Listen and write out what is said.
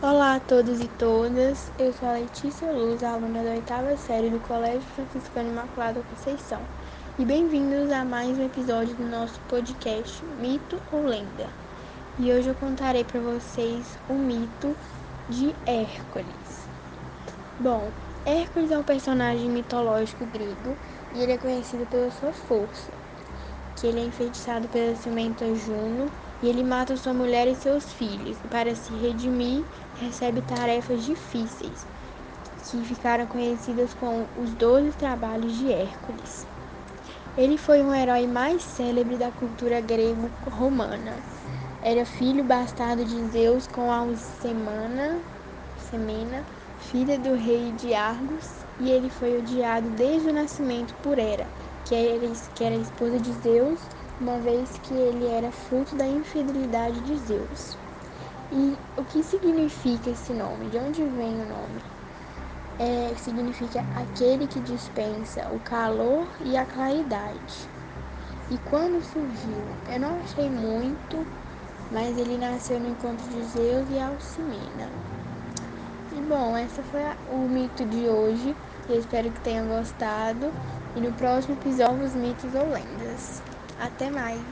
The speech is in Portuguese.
Olá a todos e todas, eu sou a Letícia Luz, aluna da oitava série do Colégio Franciscano Imaculado Conceição, e bem-vindos a mais um episódio do nosso podcast Mito ou Lenda. E hoje eu contarei para vocês o mito de Hércules. Bom, Hércules é um personagem mitológico grego e ele é conhecido pela sua força, que ele é enfeitiçado pela ciumenta Juno e ele mata sua mulher e seus filhos. E para se redimir, recebe tarefas difíceis, que ficaram conhecidas com os Doze Trabalhos de Hércules. Ele foi um herói mais célebre da cultura grego-romana. Era filho bastardo de Zeus com Alcemana, Semena, filha do rei de Argos, e ele foi odiado desde o nascimento por Hera, que era, que era esposa de Zeus, uma vez que ele era fruto da infidelidade de Zeus. E o que significa esse nome? De onde vem o nome? É, significa aquele que dispensa o calor e a claridade. E quando surgiu? Eu não achei muito, mas ele nasceu no encontro de Zeus e Alcimena. E bom, esse foi o mito de hoje. Eu espero que tenham gostado. E no próximo episódio, os mitos ou lendas. Até mais!